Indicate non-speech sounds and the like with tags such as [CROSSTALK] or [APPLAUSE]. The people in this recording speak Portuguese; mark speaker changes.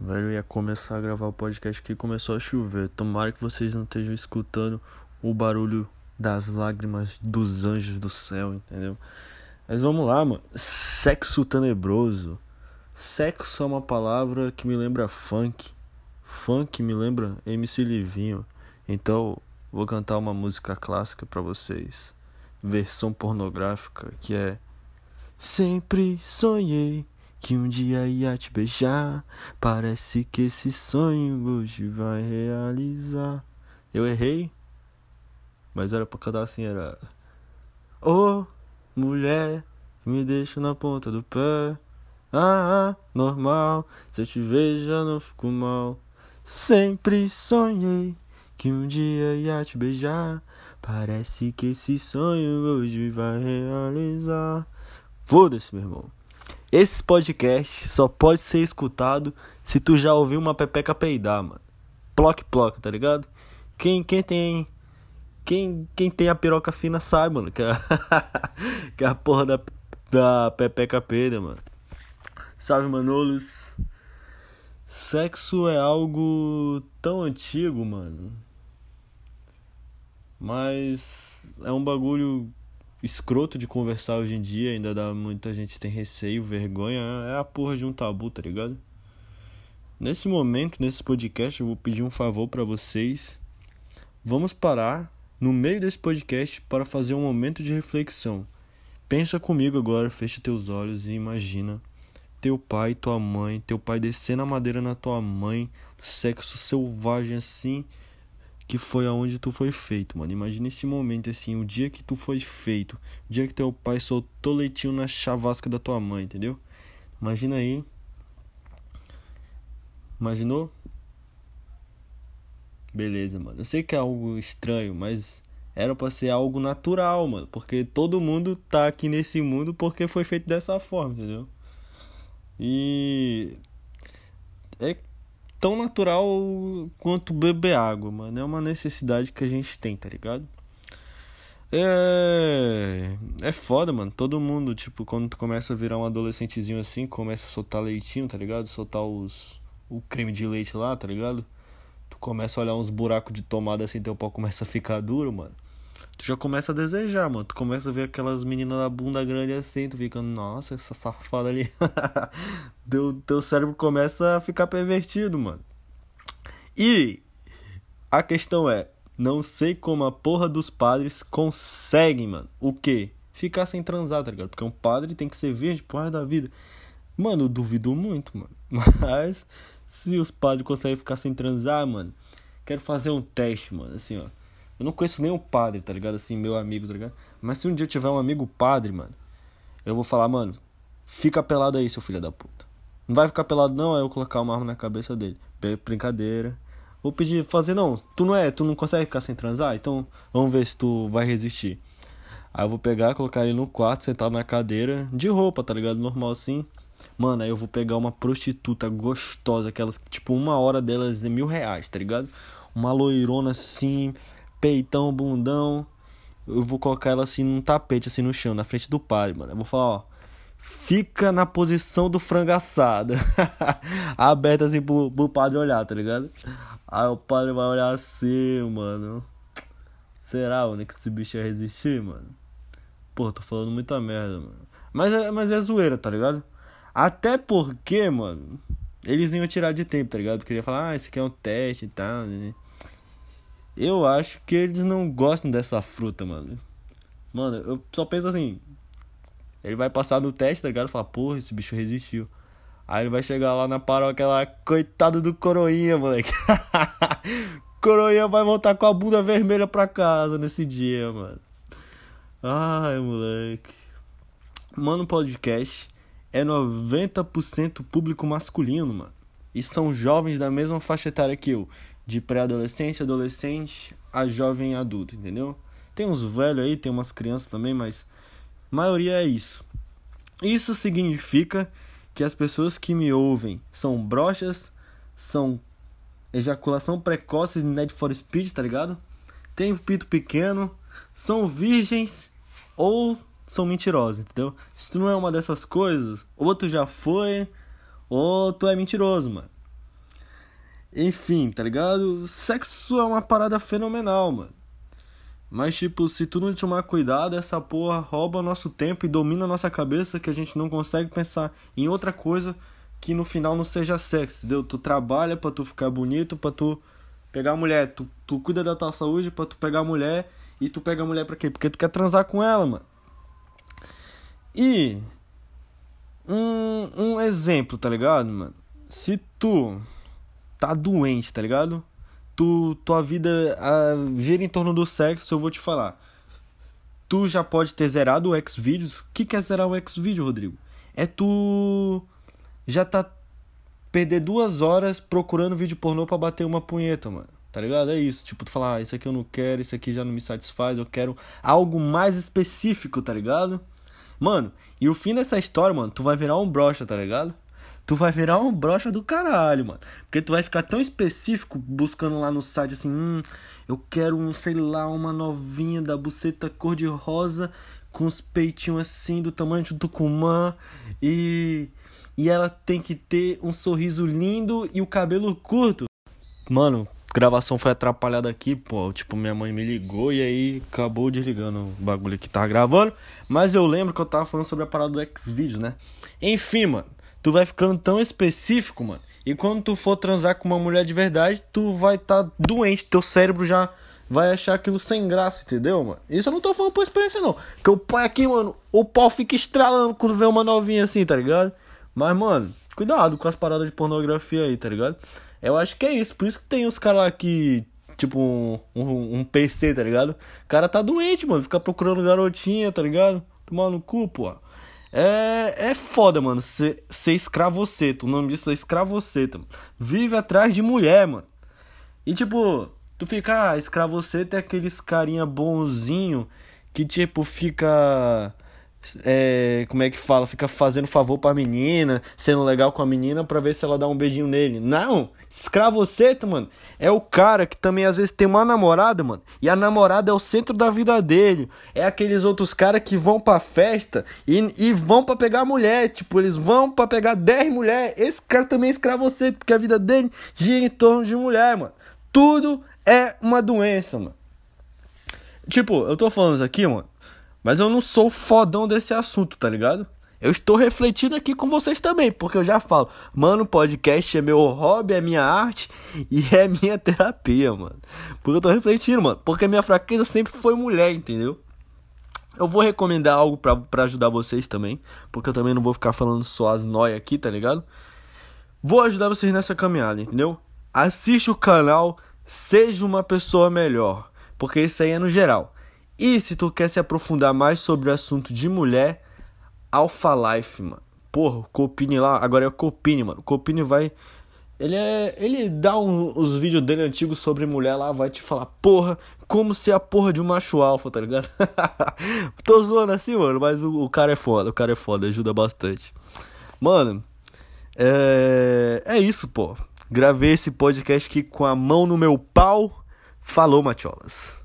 Speaker 1: Velho, ia começar a gravar o podcast que começou a chover. Tomara que vocês não estejam escutando o barulho das lágrimas dos anjos do céu, entendeu? Mas vamos lá, mano. Sexo tenebroso. Sexo é uma palavra que me lembra funk. Funk me lembra MC Livinho. Então, vou cantar uma música clássica para vocês. Versão pornográfica que é Sempre sonhei que um dia ia te beijar. Parece que esse sonho hoje vai realizar. Eu errei, mas era pra cantar assim: era. Ô oh, mulher, me deixa na ponta do pé. Ah, ah, normal, se eu te vejo já não fico mal. Sempre sonhei que um dia ia te beijar. Parece que esse sonho hoje vai realizar. Foda-se, meu irmão. Esse podcast só pode ser escutado se tu já ouviu uma pepeca peidar, mano. Ploc, ploc, tá ligado? Quem, quem tem. Quem, quem tem a piroca fina sabe, mano. Que é, [LAUGHS] que a porra da, da pepeca peida, mano. Salve, Manolos. Sexo é algo tão antigo, mano. Mas é um bagulho escroto de conversar hoje em dia, ainda dá muita gente tem receio, vergonha, é a porra de um tabu, tá ligado? Nesse momento, nesse podcast, eu vou pedir um favor para vocês. Vamos parar no meio desse podcast para fazer um momento de reflexão. Pensa comigo agora, fecha teus olhos e imagina teu pai, tua mãe, teu pai descendo a madeira na tua mãe, sexo selvagem assim, que foi aonde tu foi feito, mano. Imagina esse momento assim, o dia que tu foi feito, o dia que teu pai soltou leitinho na chavasca da tua mãe, entendeu? Imagina aí. Imaginou? Beleza, mano. Eu sei que é algo estranho, mas era para ser algo natural, mano, porque todo mundo tá aqui nesse mundo porque foi feito dessa forma, entendeu? E é tão natural quanto beber água, mano. É uma necessidade que a gente tem, tá ligado? É. É foda, mano. Todo mundo, tipo, quando tu começa a virar um adolescentezinho assim, começa a soltar leitinho, tá ligado? Soltar os. O creme de leite lá, tá ligado? Tu começa a olhar uns buracos de tomada assim, teu pau começa a ficar duro, mano tu já começa a desejar, mano. Tu começa a ver aquelas meninas da bunda grande assim, tu fica, nossa, essa safada ali. [LAUGHS] teu, teu cérebro começa a ficar pervertido, mano. E a questão é, não sei como a porra dos padres conseguem, mano. O quê? Ficar sem transar, tá ligado? Porque um padre tem que ser virgem porra da vida. Mano, eu duvido muito, mano. [LAUGHS] Mas se os padres conseguem ficar sem transar, mano, quero fazer um teste, mano, assim, ó. Eu não conheço nenhum padre, tá ligado? Assim, meu amigo, tá ligado? Mas se um dia eu tiver um amigo padre, mano, eu vou falar, mano, fica pelado aí, seu filho da puta. Não vai ficar pelado, não, aí eu colocar uma arma na cabeça dele. Brincadeira. Vou pedir, fazer, não, tu não é, tu não consegue ficar sem transar? Então vamos ver se tu vai resistir. Aí eu vou pegar, colocar ele no quarto, sentado na cadeira, de roupa, tá ligado? Normal assim. Mano, aí eu vou pegar uma prostituta gostosa, aquelas, tipo, uma hora delas é mil reais, tá ligado? Uma loirona assim, peitão, bundão. Eu vou colocar ela assim num tapete, assim no chão, na frente do padre, mano. Eu vou falar, ó. Fica na posição do frango assado. [LAUGHS] Aberta assim pro, pro padre olhar, tá ligado? Aí o padre vai olhar assim, mano. Será, mano, que esse bicho ia resistir, mano? Pô, tô falando muita merda, mano. Mas é, mas é zoeira, tá ligado? Até porque, mano, eles iam tirar de tempo, tá ligado? Porque ia falar, ah, esse aqui é um teste e tal, né? Eu acho que eles não gostam dessa fruta, mano. Mano, eu só penso assim. Ele vai passar no teste, tá ligado? Fala, porra, esse bicho resistiu. Aí ele vai chegar lá na paróquia lá, coitado do coroinha, moleque. [LAUGHS] coroinha vai voltar com a bunda vermelha pra casa nesse dia, mano. Ai, moleque. Mano, podcast é 90% público masculino, mano. E são jovens da mesma faixa etária que eu de pré-adolescente, adolescente a jovem adulto, entendeu? Tem uns velhos aí, tem umas crianças também, mas a maioria é isso. Isso significa que as pessoas que me ouvem são brochas, são ejaculação precoce de Need for Speed, tá ligado? Tem pito pequeno, são virgens ou são mentirosos, entendeu? Se tu não é uma dessas coisas, ou tu já foi, ou tu é mentiroso, mano. Enfim, tá ligado? Sexo é uma parada fenomenal, mano. Mas, tipo, se tu não tomar cuidado, essa porra rouba nosso tempo e domina nossa cabeça que a gente não consegue pensar em outra coisa que no final não seja sexo, entendeu? Tu trabalha pra tu ficar bonito, pra tu pegar a mulher. Tu, tu cuida da tua saúde pra tu pegar a mulher. E tu pega a mulher pra quê? Porque tu quer transar com ela, mano. E. Um, um exemplo, tá ligado, mano? Se tu tá doente, tá ligado? Tu, tua vida a, gira em torno do sexo, eu vou te falar. Tu já pode ter zerado o Xvideos. O que, que é zerar o Xvideo, Rodrigo? É tu já tá perder duas horas procurando vídeo pornô pra bater uma punheta, mano. Tá ligado? É isso. Tipo, tu falar, ah, isso aqui eu não quero, isso aqui já não me satisfaz, eu quero algo mais específico, tá ligado? Mano, e o fim dessa história, mano, tu vai virar um brocha, tá ligado? Tu vai virar um brocha do caralho, mano. Porque tu vai ficar tão específico buscando lá no site assim, hum, eu quero um, sei lá, uma novinha da buceta cor de rosa com os peitinhos assim do tamanho de um tucumã e e ela tem que ter um sorriso lindo e o cabelo curto. Mano, gravação foi atrapalhada aqui, pô. Tipo, minha mãe me ligou e aí acabou desligando o bagulho que tava gravando. Mas eu lembro que eu tava falando sobre a parada do Xvideos, né? Enfim, mano tu vai ficando tão específico, mano. E quando tu for transar com uma mulher de verdade, tu vai estar tá doente, teu cérebro já vai achar aquilo sem graça, entendeu, mano? Isso eu não tô falando por experiência, não. Porque o pai aqui, mano, o pau fica estralando quando vê uma novinha assim, tá ligado? Mas, mano, cuidado com as paradas de pornografia aí, tá ligado? Eu acho que é isso. Por isso que tem os caras lá que. Tipo, um, um, um, PC, tá ligado? O cara tá doente, mano. Fica procurando garotinha, tá ligado? Tomar no cu, pô. É, é foda, mano, ser, ser escravoceta. O nome disso é escravoceta. Vive atrás de mulher, mano. E tipo, tu fica, ah, escravoceta é aqueles carinha bonzinho que tipo fica é, como é que fala, fica fazendo favor pra menina, sendo legal com a menina pra ver se ela dá um beijinho nele. Não! Escravoceta, mano, é o cara que também às vezes tem uma namorada, mano, e a namorada é o centro da vida dele. É aqueles outros caras que vão pra festa e, e vão pra pegar mulher, tipo, eles vão pra pegar 10 mulheres. Esse cara também é escravoceta, porque a vida dele gira em torno de mulher, mano. Tudo é uma doença, mano. Tipo, eu tô falando isso aqui, mano mas eu não sou fodão desse assunto, tá ligado? Eu estou refletindo aqui com vocês também, porque eu já falo, mano, podcast é meu hobby, é minha arte e é minha terapia, mano. Porque eu tô refletindo, mano, porque minha fraqueza sempre foi mulher, entendeu? Eu vou recomendar algo pra ajudar vocês também, porque eu também não vou ficar falando só as noias aqui, tá ligado? Vou ajudar vocês nessa caminhada, entendeu? Assiste o canal, seja uma pessoa melhor, porque isso aí é no geral. E se tu quer se aprofundar mais sobre o assunto de mulher, Alpha Life, mano. Porra, Copini lá, agora é o Copini, mano. O Copini vai. Ele é. Ele dá um, os vídeos dele antigos sobre mulher lá, vai te falar, porra, como ser a porra de um macho alfa, tá ligado? [LAUGHS] Tô zoando assim, mano, mas o, o, cara é foda, o cara é foda, ajuda bastante. Mano, é. É isso, pô. Gravei esse podcast aqui com a mão no meu pau. Falou, Matiolas.